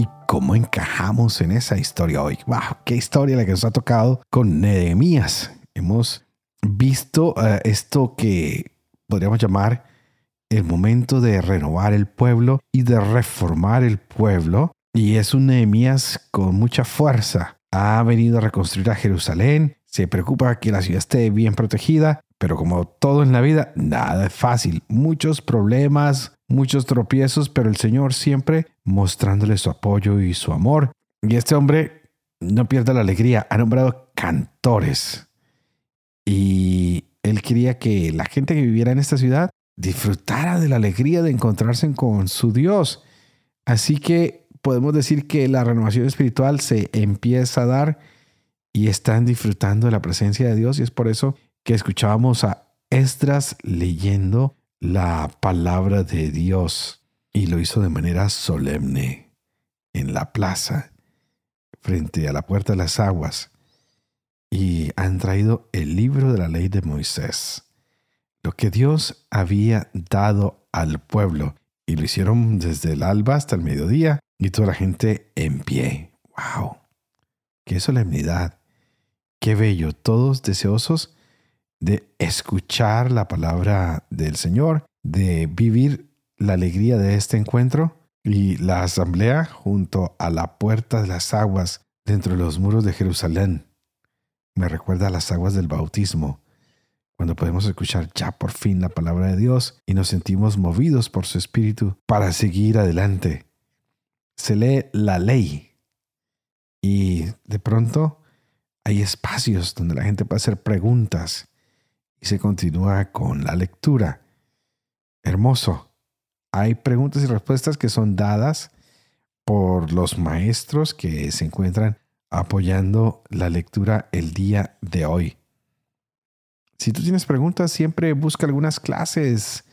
y cómo encajamos en esa historia hoy. ¡Wow! ¡Qué historia la que nos ha tocado con Nehemías! Hemos visto eh, esto que podríamos llamar el momento de renovar el pueblo y de reformar el pueblo. Y es un Nehemías con mucha fuerza. Ha venido a reconstruir a Jerusalén, se preocupa que la ciudad esté bien protegida, pero como todo en la vida, nada es fácil. Muchos problemas, muchos tropiezos, pero el Señor siempre mostrándole su apoyo y su amor. Y este hombre no pierde la alegría, ha nombrado cantores. Y él quería que la gente que viviera en esta ciudad disfrutara de la alegría de encontrarse con su Dios. Así que podemos decir que la renovación espiritual se empieza a dar y están disfrutando de la presencia de Dios y es por eso que escuchábamos a Esdras leyendo la palabra de Dios y lo hizo de manera solemne en la plaza frente a la puerta de las aguas y han traído el libro de la ley de Moisés, lo que Dios había dado al pueblo y lo hicieron desde el alba hasta el mediodía y toda la gente en pie. ¡Wow! ¡Qué solemnidad! ¡Qué bello! Todos deseosos de escuchar la palabra del Señor, de vivir la alegría de este encuentro y la asamblea junto a la puerta de las aguas dentro de los muros de Jerusalén. Me recuerda a las aguas del bautismo, cuando podemos escuchar ya por fin la palabra de Dios y nos sentimos movidos por su espíritu para seguir adelante. Se lee la ley y de pronto hay espacios donde la gente puede hacer preguntas y se continúa con la lectura. Hermoso. Hay preguntas y respuestas que son dadas por los maestros que se encuentran apoyando la lectura el día de hoy. Si tú tienes preguntas, siempre busca algunas clases.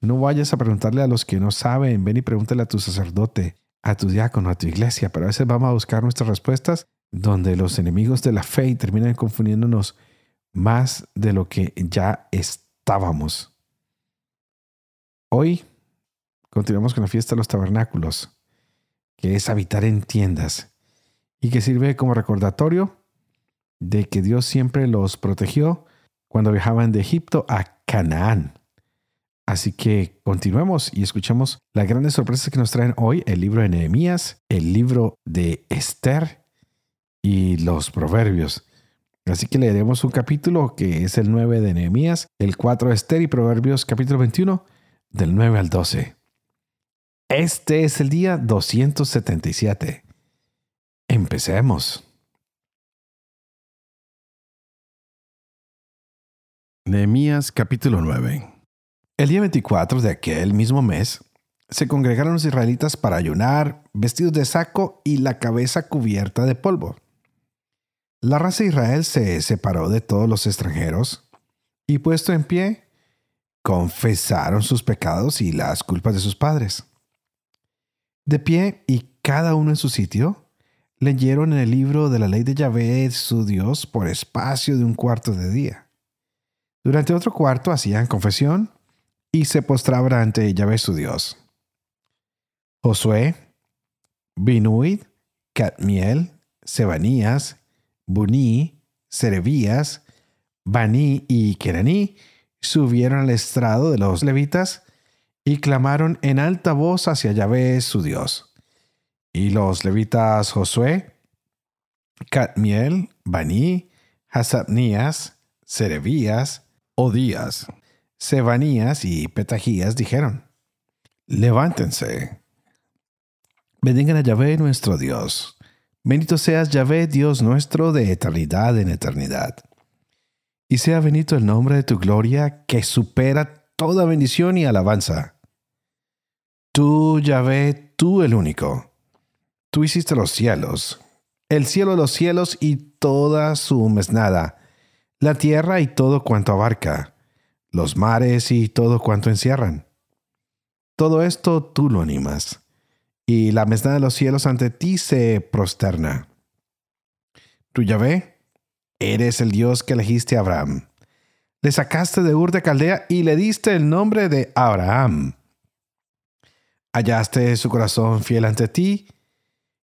No vayas a preguntarle a los que no saben. Ven y pregúntale a tu sacerdote, a tu diácono, a tu iglesia. Pero a veces vamos a buscar nuestras respuestas donde los enemigos de la fe terminan confundiéndonos más de lo que ya estábamos. Hoy continuamos con la fiesta de los tabernáculos, que es habitar en tiendas y que sirve como recordatorio de que Dios siempre los protegió cuando viajaban de Egipto a Canaán. Así que continuemos y escuchemos las grandes sorpresas que nos traen hoy el libro de Nehemías, el libro de Esther y los proverbios. Así que leeremos un capítulo que es el 9 de Nehemías, el 4 de Esther y Proverbios capítulo 21 del 9 al 12. Este es el día 277. Empecemos. Nehemías capítulo 9. El día 24 de aquel mismo mes, se congregaron los israelitas para ayunar, vestidos de saco y la cabeza cubierta de polvo. La raza de Israel se separó de todos los extranjeros y puesto en pie, confesaron sus pecados y las culpas de sus padres. De pie y cada uno en su sitio, leyeron en el libro de la ley de Yahvé su Dios por espacio de un cuarto de día. Durante otro cuarto hacían confesión y se postraban ante Yahvé su Dios. Josué, Binuid, Catmiel, Sebanías, Buní, Serebías, Baní y Keraní subieron al estrado de los levitas y clamaron en alta voz hacia Yahvé su Dios. Y los levitas Josué, Catmiel, Baní, Hasabnías, Serebías, Odías, Sebanías y Petajías dijeron, Levántense, bendigan a Yahvé nuestro Dios Bendito seas Yahvé, Dios nuestro, de eternidad en eternidad. Y sea bendito el nombre de tu gloria, que supera toda bendición y alabanza. Tú, Yahvé, tú el único. Tú hiciste los cielos, el cielo de los cielos y toda su mesnada, la tierra y todo cuanto abarca, los mares y todo cuanto encierran. Todo esto tú lo animas, y la mesna de los cielos ante ti se prosterna. Tú Yahvé, eres el Dios que elegiste a Abraham. Le sacaste de Ur de Caldea y le diste el nombre de Abraham. Hallaste su corazón fiel ante ti.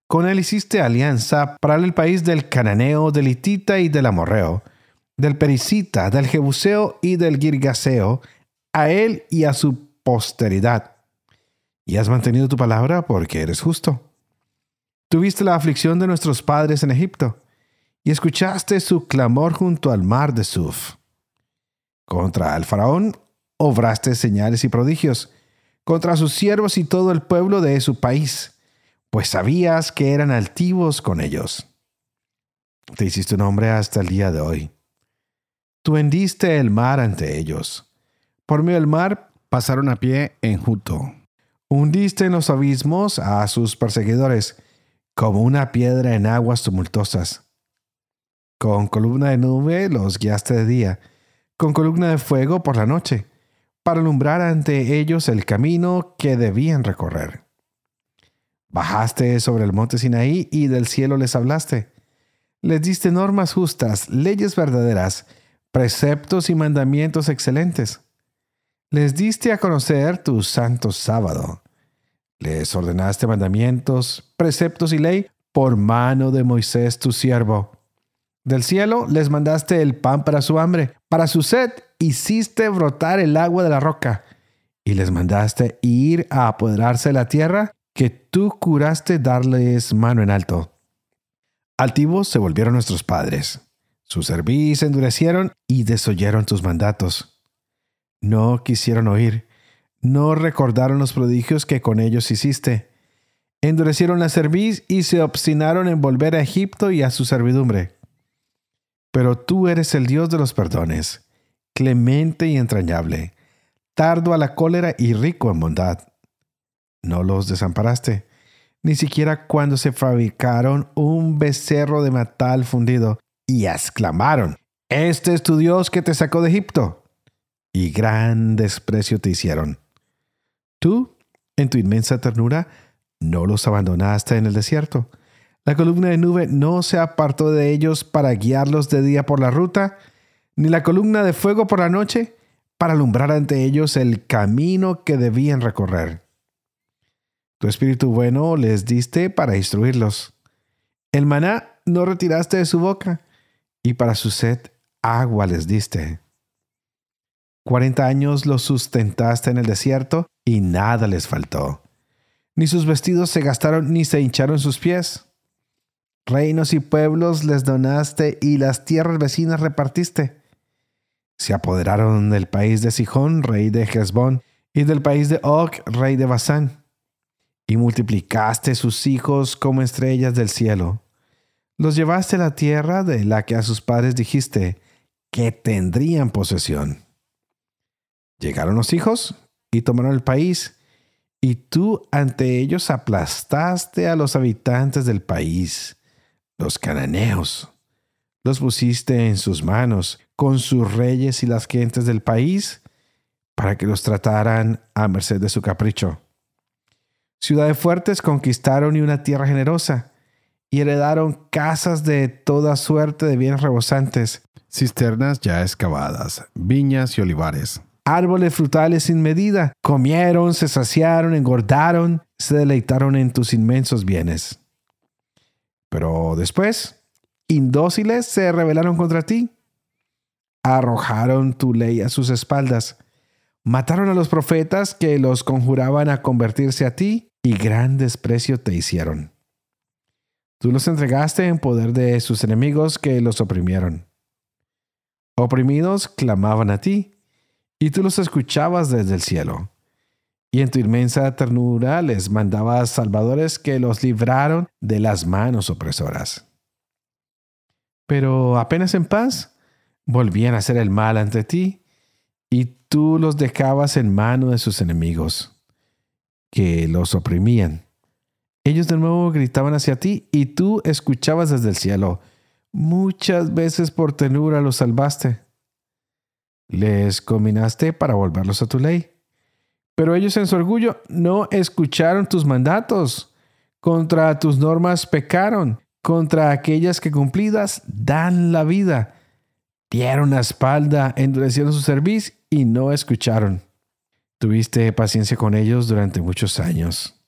Con él hiciste alianza para el país del Cananeo, del Hitita y del Amorreo, del Pericita, del Jebuseo y del Girgaseo, a él y a su posteridad. Y has mantenido tu palabra porque eres justo. Tuviste la aflicción de nuestros padres en Egipto y escuchaste su clamor junto al mar de Suf. Contra el faraón obraste señales y prodigios, contra sus siervos y todo el pueblo de su país, pues sabías que eran altivos con ellos. Te hiciste un hombre hasta el día de hoy. Tú hendiste el mar ante ellos. Por medio del mar pasaron a pie en Juto. Hundiste en los abismos a sus perseguidores, como una piedra en aguas tumultuosas. Con columna de nube los guiaste de día, con columna de fuego por la noche, para alumbrar ante ellos el camino que debían recorrer. Bajaste sobre el monte Sinaí y del cielo les hablaste. Les diste normas justas, leyes verdaderas, preceptos y mandamientos excelentes. Les diste a conocer tu santo sábado. Les ordenaste mandamientos, preceptos y ley por mano de Moisés tu siervo. Del cielo les mandaste el pan para su hambre, para su sed hiciste brotar el agua de la roca, y les mandaste ir a apoderarse de la tierra que tú curaste darles mano en alto. Altivos se volvieron nuestros padres. Sus cerviz endurecieron y desoyeron tus mandatos. No quisieron oír, no recordaron los prodigios que con ellos hiciste. Endurecieron la cerviz y se obstinaron en volver a Egipto y a su servidumbre. Pero tú eres el Dios de los perdones, clemente y entrañable, tardo a la cólera y rico en bondad. No los desamparaste, ni siquiera cuando se fabricaron un becerro de matal fundido y exclamaron, Este es tu Dios que te sacó de Egipto. Y gran desprecio te hicieron. Tú, en tu inmensa ternura, no los abandonaste en el desierto. La columna de nube no se apartó de ellos para guiarlos de día por la ruta, ni la columna de fuego por la noche para alumbrar ante ellos el camino que debían recorrer. Tu espíritu bueno les diste para instruirlos. El maná no retiraste de su boca, y para su sed agua les diste. Cuarenta años los sustentaste en el desierto, y nada les faltó. Ni sus vestidos se gastaron, ni se hincharon sus pies. Reinos y pueblos les donaste, y las tierras vecinas repartiste se apoderaron del país de Sihón, rey de Hezbón, y del país de Og, rey de Basán. Y multiplicaste sus hijos como estrellas del cielo. Los llevaste a la tierra de la que a sus padres dijiste que tendrían posesión. Llegaron los hijos y tomaron el país, y tú ante ellos aplastaste a los habitantes del país, los cananeos. Los pusiste en sus manos con sus reyes y las gentes del país para que los trataran a merced de su capricho. Ciudades fuertes conquistaron y una tierra generosa, y heredaron casas de toda suerte de bienes rebosantes, cisternas ya excavadas, viñas y olivares. Árboles frutales sin medida, comieron, se saciaron, engordaron, se deleitaron en tus inmensos bienes. Pero después, indóciles se rebelaron contra ti arrojaron tu ley a sus espaldas, mataron a los profetas que los conjuraban a convertirse a ti y gran desprecio te hicieron. Tú los entregaste en poder de sus enemigos que los oprimieron. Oprimidos clamaban a ti, y tú los escuchabas desde el cielo. Y en tu inmensa ternura les mandabas salvadores que los libraron de las manos opresoras. Pero apenas en paz, volvían a hacer el mal ante ti, y tú los dejabas en mano de sus enemigos, que los oprimían. Ellos de nuevo gritaban hacia ti, y tú escuchabas desde el cielo, Muchas veces por tenura los salvaste. Les combinaste para volverlos a tu ley. Pero ellos en su orgullo no escucharon tus mandatos. Contra tus normas pecaron. Contra aquellas que cumplidas dan la vida. Dieron la espalda, endurecieron su servicio y no escucharon. Tuviste paciencia con ellos durante muchos años.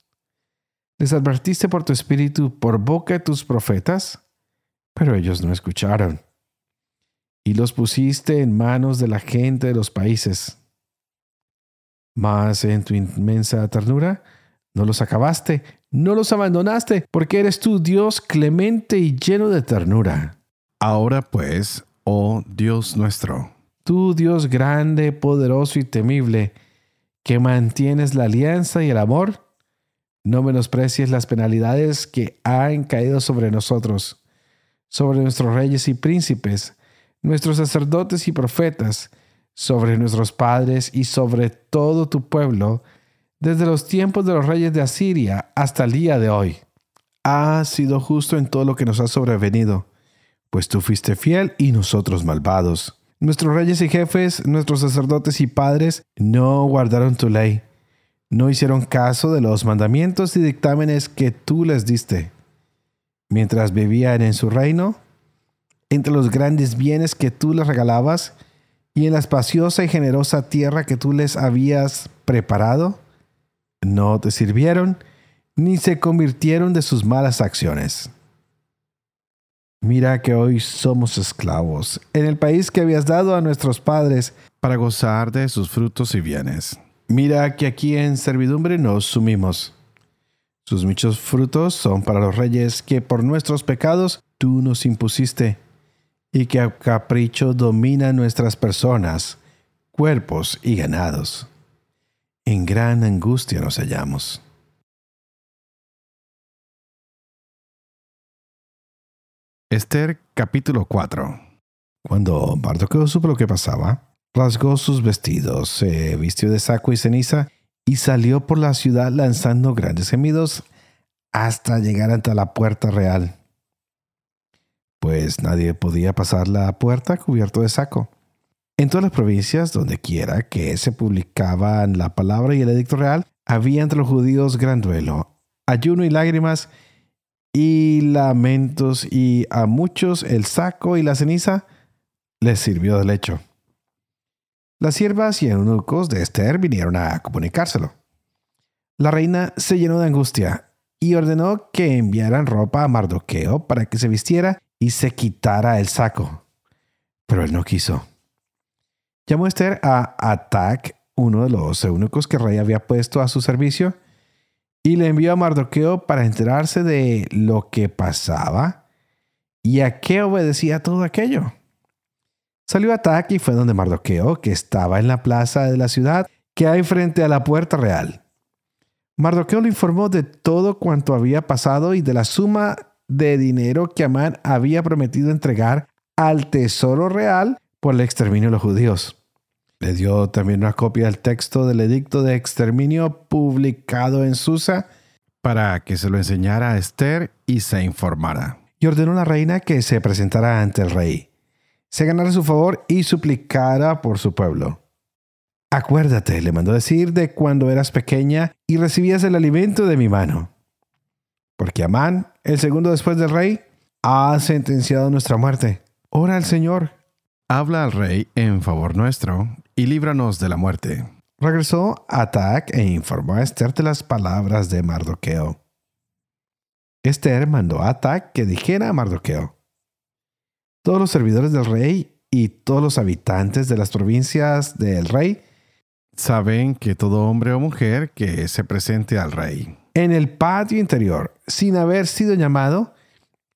Les advertiste por tu espíritu, por boca de tus profetas, pero ellos no escucharon. Y los pusiste en manos de la gente de los países. Mas en tu inmensa ternura no los acabaste, no los abandonaste, porque eres tú Dios clemente y lleno de ternura. Ahora pues, oh Dios nuestro, tú Dios grande, poderoso y temible, que mantienes la alianza y el amor, no menosprecies las penalidades que han caído sobre nosotros, sobre nuestros reyes y príncipes, nuestros sacerdotes y profetas, sobre nuestros padres y sobre todo tu pueblo, desde los tiempos de los reyes de Asiria hasta el día de hoy. Has sido justo en todo lo que nos ha sobrevenido, pues tú fuiste fiel y nosotros malvados. Nuestros reyes y jefes, nuestros sacerdotes y padres no guardaron tu ley no hicieron caso de los mandamientos y dictámenes que tú les diste. Mientras vivían en su reino, entre los grandes bienes que tú les regalabas y en la espaciosa y generosa tierra que tú les habías preparado, no te sirvieron ni se convirtieron de sus malas acciones. Mira que hoy somos esclavos en el país que habías dado a nuestros padres para gozar de sus frutos y bienes. Mira que aquí en servidumbre nos sumimos. Sus muchos frutos son para los reyes que por nuestros pecados tú nos impusiste, y que a capricho domina nuestras personas, cuerpos y ganados. En gran angustia nos hallamos. Esther capítulo 4 Cuando Mardoqueo supo lo que pasaba, rasgó sus vestidos, se vistió de saco y ceniza y salió por la ciudad lanzando grandes gemidos hasta llegar ante la puerta real. Pues nadie podía pasar la puerta cubierto de saco. En todas las provincias, donde quiera que se publicaban la palabra y el edicto real, había entre los judíos gran duelo, ayuno y lágrimas y lamentos, y a muchos el saco y la ceniza les sirvió de lecho. Las siervas y eunucos de Esther vinieron a comunicárselo. La reina se llenó de angustia y ordenó que enviaran ropa a Mardoqueo para que se vistiera y se quitara el saco. Pero él no quiso. Llamó Esther a Atac, uno de los eunucos que rey había puesto a su servicio, y le envió a Mardoqueo para enterarse de lo que pasaba y a qué obedecía todo aquello. Salió a y fue donde Mardoqueo, que estaba en la plaza de la ciudad que hay frente a la puerta real. Mardoqueo le informó de todo cuanto había pasado y de la suma de dinero que Amán había prometido entregar al tesoro real por el exterminio de los judíos. Le dio también una copia del texto del edicto de exterminio publicado en Susa para que se lo enseñara a Esther y se informara. Y ordenó a la reina que se presentara ante el rey se ganara su favor y suplicara por su pueblo. Acuérdate, le mandó decir, de cuando eras pequeña y recibías el alimento de mi mano. Porque Amán, el segundo después del rey, ha sentenciado nuestra muerte. Ora al Señor. Habla al rey en favor nuestro y líbranos de la muerte. Regresó Atac e informó a Esther de las palabras de Mardoqueo. Esther mandó a Atac que dijera a Mardoqueo, todos los servidores del rey y todos los habitantes de las provincias del rey saben que todo hombre o mujer que se presente al rey en el patio interior sin haber sido llamado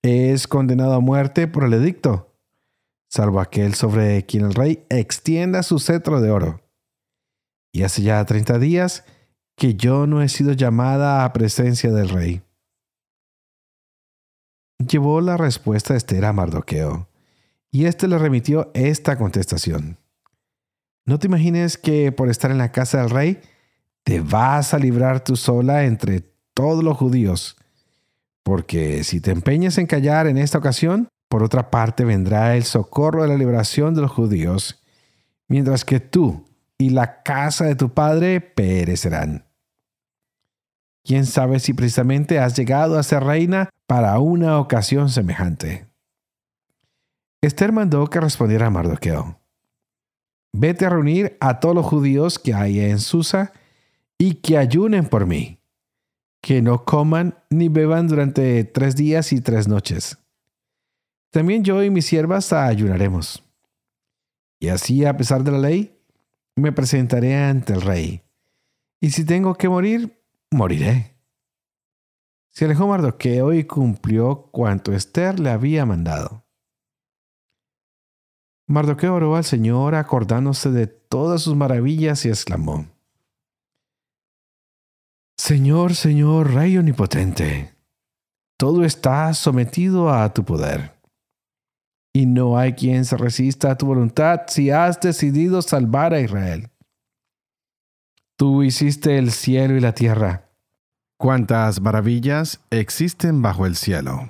es condenado a muerte por el edicto, salvo aquel sobre quien el rey extienda su cetro de oro. Y hace ya treinta días que yo no he sido llamada a presencia del rey. Llevó la respuesta Esther a Mardoqueo y éste le remitió esta contestación. No te imagines que por estar en la casa del rey te vas a librar tú sola entre todos los judíos, porque si te empeñas en callar en esta ocasión, Por otra parte vendrá el socorro de la liberación de los judíos, mientras que tú y la casa de tu padre perecerán. ¿Quién sabe si precisamente has llegado a ser reina para una ocasión semejante? Esther mandó que respondiera a Mardoqueo. Vete a reunir a todos los judíos que hay en Susa y que ayunen por mí, que no coman ni beban durante tres días y tres noches. También yo y mis siervas ayunaremos. Y así, a pesar de la ley, me presentaré ante el rey. Y si tengo que morir, moriré. Se alejó Mardoqueo y cumplió cuanto Esther le había mandado. Mardoqueo oró al Señor acordándose de todas sus maravillas y exclamó, Señor, Señor, Rey omnipotente, todo está sometido a tu poder. Y no hay quien se resista a tu voluntad si has decidido salvar a Israel. Tú hiciste el cielo y la tierra. ¿Cuántas maravillas existen bajo el cielo?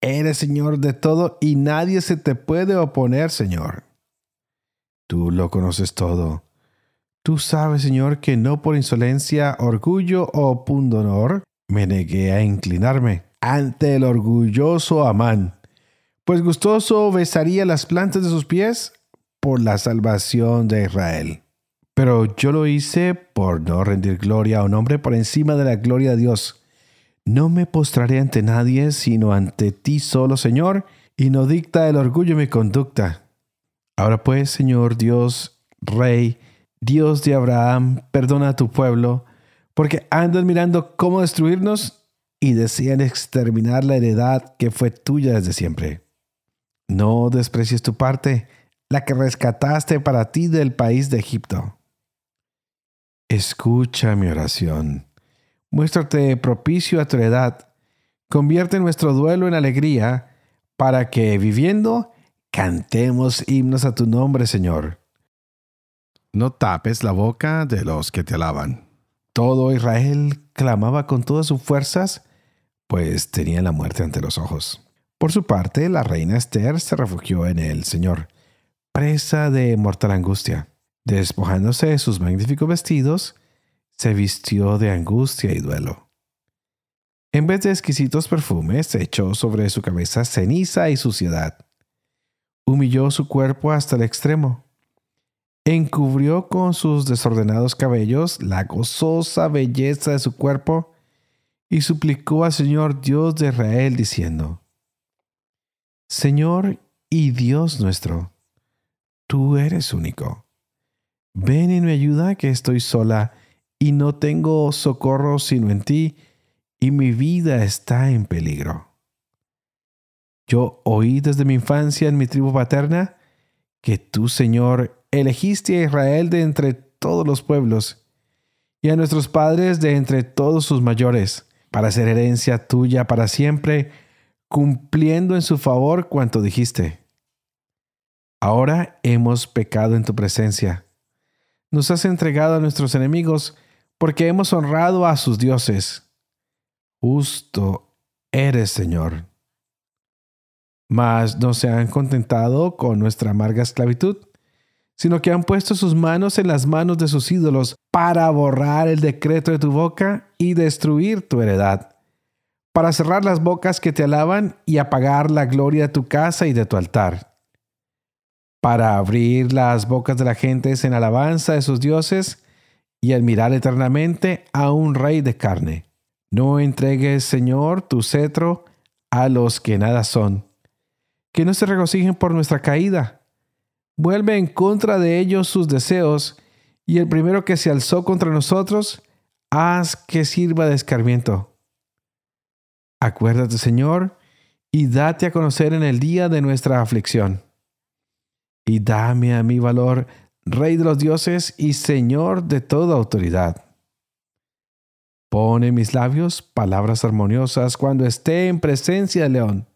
Eres Señor de todo y nadie se te puede oponer, Señor. Tú lo conoces todo. Tú sabes, Señor, que no por insolencia, orgullo o pundonor me negué a inclinarme ante el orgulloso Amán, pues gustoso besaría las plantas de sus pies por la salvación de Israel. Pero yo lo hice por no rendir gloria a un hombre por encima de la gloria de Dios no me postraré ante nadie, sino ante ti solo, Señor, y no dicta el orgullo mi conducta. Ahora pues, Señor Dios, Rey, Dios de Abraham, perdona a tu pueblo, porque andan mirando cómo destruirnos y desean exterminar la heredad que fue tuya desde siempre. No desprecies tu parte, la que rescataste para ti del país de Egipto. Escucha mi oración Muéstrate propicio a tu edad. Convierte nuestro duelo en alegría, para que, viviendo, cantemos himnos a tu nombre, Señor. No tapes la boca de los que te alaban. Todo Israel clamaba con todas sus fuerzas, pues tenía la muerte ante los ojos. Por su parte, la reina Esther se refugió en el Señor, presa de mortal angustia. Despojándose de sus magníficos vestidos, se vistió de angustia y duelo. En vez de exquisitos perfumes, echó sobre su cabeza ceniza y suciedad. Humilló su cuerpo hasta el extremo. Encubrió con sus desordenados cabellos la gozosa belleza de su cuerpo y suplicó al Señor Dios de Israel diciendo, Señor y Dios nuestro, tú eres único. Ven y me ayuda que estoy sola y no tengo socorro sino en ti, y mi vida está en peligro. Yo oí desde mi infancia en mi tribu paterna que tú, Señor, elegiste a Israel de entre todos los pueblos y a nuestros padres de entre todos sus mayores, para ser herencia tuya para siempre, cumpliendo en su favor cuanto dijiste. Ahora hemos pecado en tu presencia. Nos has entregado a nuestros enemigos porque hemos honrado a sus dioses. Justo eres, Señor. Mas no se han contentado con nuestra amarga esclavitud, sino que han puesto sus manos en las manos de sus ídolos para borrar el decreto de tu boca y destruir tu heredad, para cerrar las bocas que te alaban y apagar la gloria de tu casa y de tu altar, para abrir las bocas de la gente en alabanza de sus dioses y admirar eternamente a un rey de carne. No entregues, Señor, tu cetro a los que nada son, que no se regocijen por nuestra caída. Vuelve en contra de ellos sus deseos, y el primero que se alzó contra nosotros, haz que sirva de escarmiento. Acuérdate, Señor, y date a conocer en el día de nuestra aflicción. Y dame a mi valor Rey de los dioses y Señor de toda autoridad. Pone en mis labios palabras armoniosas cuando esté en presencia del león.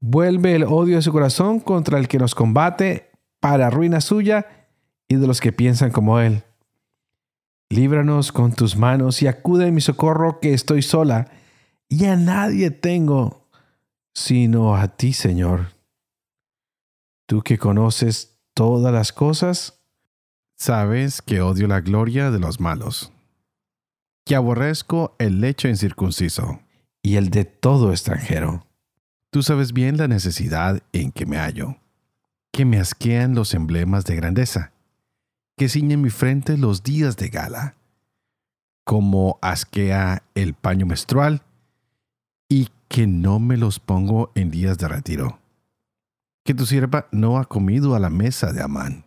Vuelve el odio de su corazón contra el que nos combate para ruina suya y de los que piensan como él. Líbranos con tus manos y acude en mi socorro que estoy sola y a nadie tengo sino a ti, Señor. Tú que conoces todas las cosas, sabes que odio la gloria de los malos, que aborrezco el lecho incircunciso y el de todo extranjero. Tú sabes bien la necesidad en que me hallo, que me asquean los emblemas de grandeza, que ciñen mi frente los días de gala, como asquea el paño menstrual, y que no me los pongo en días de retiro. Que tu sierva no ha comido a la mesa de Amán,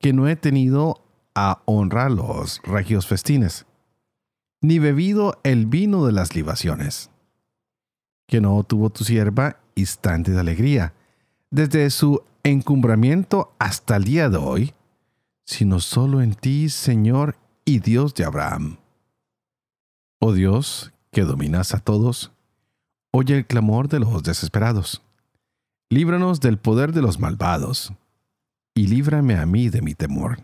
que no he tenido a honrar los regios festines, ni bebido el vino de las libaciones. Que no tuvo tu sierva instante de alegría, desde su encumbramiento hasta el día de hoy, sino solo en ti, Señor y Dios de Abraham. Oh Dios, que dominas a todos, oye el clamor de los desesperados. Líbranos del poder de los malvados, y líbrame a mí de mi temor.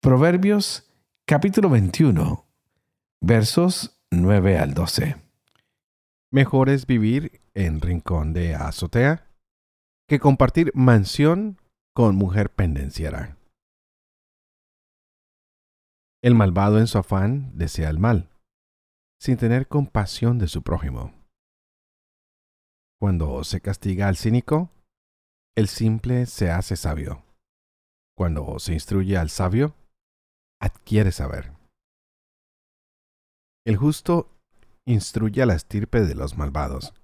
Proverbios capítulo 21, versos 9 al 12. Mejor es vivir en rincón de azotea que compartir mansión con mujer pendenciera. El malvado en su afán desea el mal, sin tener compasión de su prójimo. Cuando se castiga al cínico, el simple se hace sabio. Cuando se instruye al sabio, adquiere saber. El justo instruye a la estirpe de los malvados,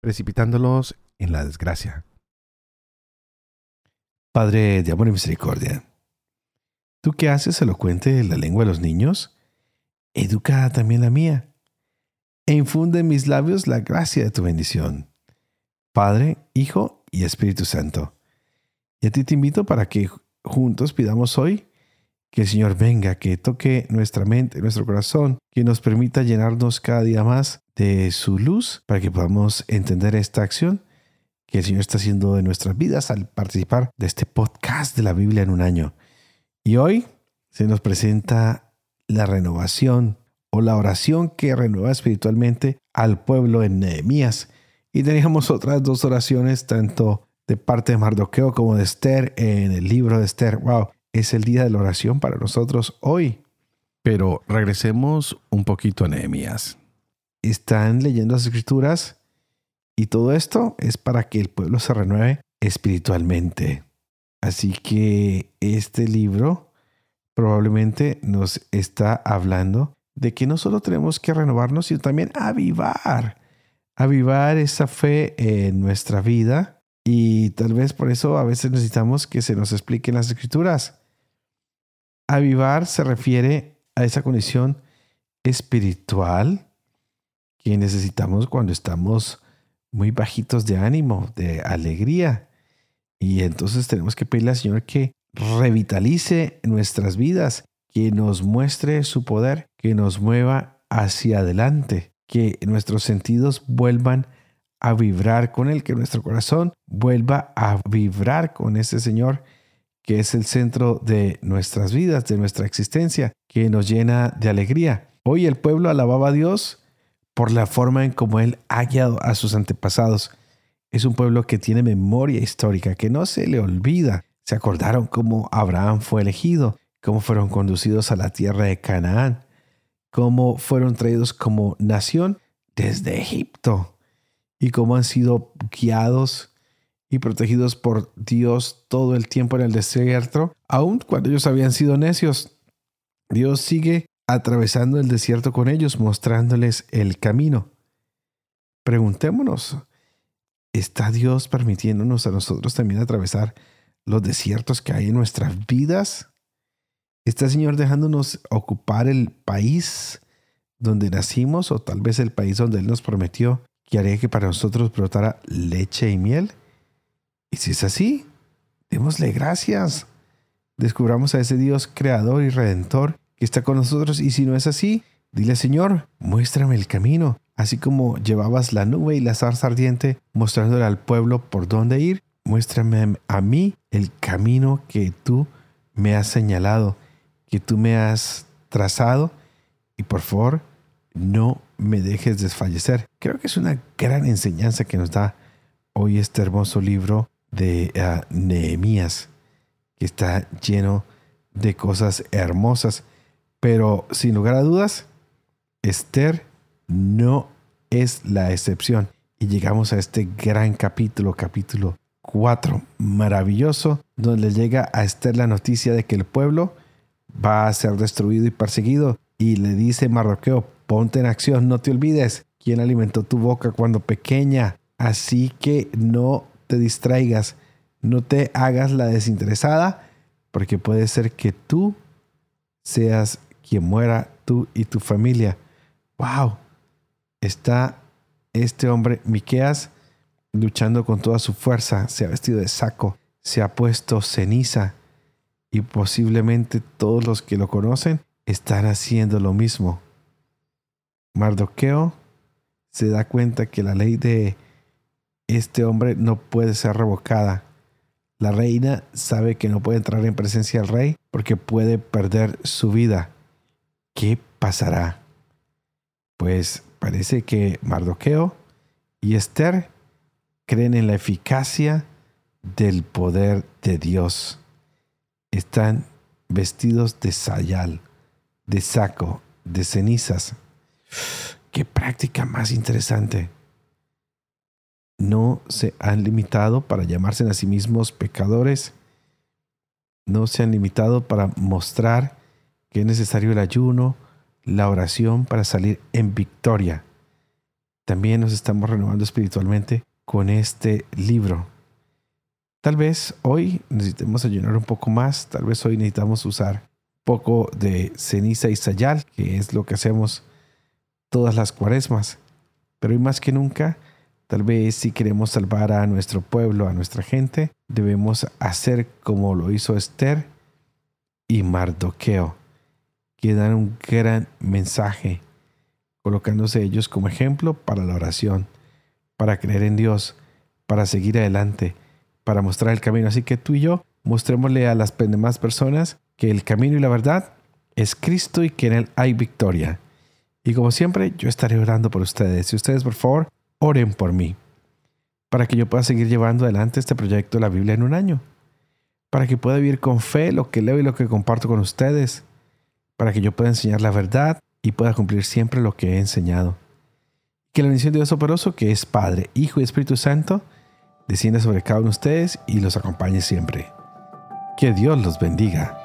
precipitándolos en la desgracia. Padre de amor y misericordia, tú que haces elocuente la lengua de los niños, educa también la mía, e infunde en mis labios la gracia de tu bendición. Padre, Hijo y Espíritu Santo. Y a ti te invito para que juntos pidamos hoy que el Señor venga, que toque nuestra mente, nuestro corazón, que nos permita llenarnos cada día más de su luz para que podamos entender esta acción que el Señor está haciendo en nuestras vidas al participar de este podcast de la Biblia en un año. Y hoy se nos presenta la renovación o la oración que renueva espiritualmente al pueblo en Nehemías. Y teníamos otras dos oraciones, tanto de parte de Mardoqueo como de Esther en el libro de Esther. Wow, es el día de la oración para nosotros hoy. Pero regresemos un poquito a Nehemías. Están leyendo las escrituras y todo esto es para que el pueblo se renueve espiritualmente. Así que este libro probablemente nos está hablando de que no solo tenemos que renovarnos, sino también avivar, avivar esa fe en nuestra vida. Y tal vez por eso a veces necesitamos que se nos expliquen las escrituras. Avivar se refiere a esa condición espiritual que necesitamos cuando estamos muy bajitos de ánimo, de alegría. Y entonces tenemos que pedirle al Señor que revitalice nuestras vidas, que nos muestre su poder, que nos mueva hacia adelante, que nuestros sentidos vuelvan a vibrar con Él, que nuestro corazón vuelva a vibrar con ese Señor que es el centro de nuestras vidas, de nuestra existencia, que nos llena de alegría. Hoy el pueblo alababa a Dios por la forma en cómo Él ha guiado a sus antepasados. Es un pueblo que tiene memoria histórica, que no se le olvida. Se acordaron cómo Abraham fue elegido, cómo fueron conducidos a la tierra de Canaán, cómo fueron traídos como nación desde Egipto y cómo han sido guiados y protegidos por Dios todo el tiempo en el desierto, aun cuando ellos habían sido necios. Dios sigue atravesando el desierto con ellos, mostrándoles el camino. Preguntémonos, ¿está Dios permitiéndonos a nosotros también atravesar los desiertos que hay en nuestras vidas? ¿Está el Señor dejándonos ocupar el país donde nacimos o tal vez el país donde Él nos prometió que haría que para nosotros brotara leche y miel? Y si es así, démosle gracias. Descubramos a ese Dios creador y redentor que está con nosotros. Y si no es así, dile Señor, muéstrame el camino. Así como llevabas la nube y la zarza ardiente mostrándole al pueblo por dónde ir, muéstrame a mí el camino que tú me has señalado, que tú me has trazado. Y por favor, no me dejes desfallecer. Creo que es una gran enseñanza que nos da hoy este hermoso libro de uh, Nehemías, que está lleno de cosas hermosas. Pero sin lugar a dudas, Esther no es la excepción. Y llegamos a este gran capítulo, capítulo 4, maravilloso, donde llega a Esther la noticia de que el pueblo va a ser destruido y perseguido. Y le dice Marroqueo, ponte en acción, no te olvides quién alimentó tu boca cuando pequeña. Así que no te distraigas, no te hagas la desinteresada, porque puede ser que tú seas quien muera, tú y tu familia. ¡Wow! Está este hombre, Miqueas, luchando con toda su fuerza, se ha vestido de saco, se ha puesto ceniza y posiblemente todos los que lo conocen están haciendo lo mismo. Mardoqueo se da cuenta que la ley de este hombre no puede ser revocada. La reina sabe que no puede entrar en presencia del rey porque puede perder su vida. ¿Qué pasará? Pues parece que Mardoqueo y Esther creen en la eficacia del poder de Dios. Están vestidos de sayal, de saco, de cenizas. Qué práctica más interesante. No se han limitado para llamarse a sí mismos pecadores. No se han limitado para mostrar que es necesario el ayuno, la oración para salir en victoria. También nos estamos renovando espiritualmente con este libro. Tal vez hoy necesitemos ayunar un poco más, tal vez hoy necesitamos usar poco de ceniza y sayal, que es lo que hacemos todas las cuaresmas. Pero hoy más que nunca, tal vez si queremos salvar a nuestro pueblo, a nuestra gente, debemos hacer como lo hizo Esther y Mardoqueo, que dan un gran mensaje, colocándose ellos como ejemplo para la oración para creer en Dios, para seguir adelante, para mostrar el camino. Así que tú y yo mostrémosle a las demás personas que el camino y la verdad es Cristo y que en Él hay victoria. Y como siempre, yo estaré orando por ustedes. Y ustedes, por favor, oren por mí, para que yo pueda seguir llevando adelante este proyecto de la Biblia en un año, para que pueda vivir con fe lo que leo y lo que comparto con ustedes, para que yo pueda enseñar la verdad y pueda cumplir siempre lo que he enseñado. Que la bendición de Dios Soporoso, que es Padre, Hijo y Espíritu Santo, descienda sobre cada uno de ustedes y los acompañe siempre. Que Dios los bendiga.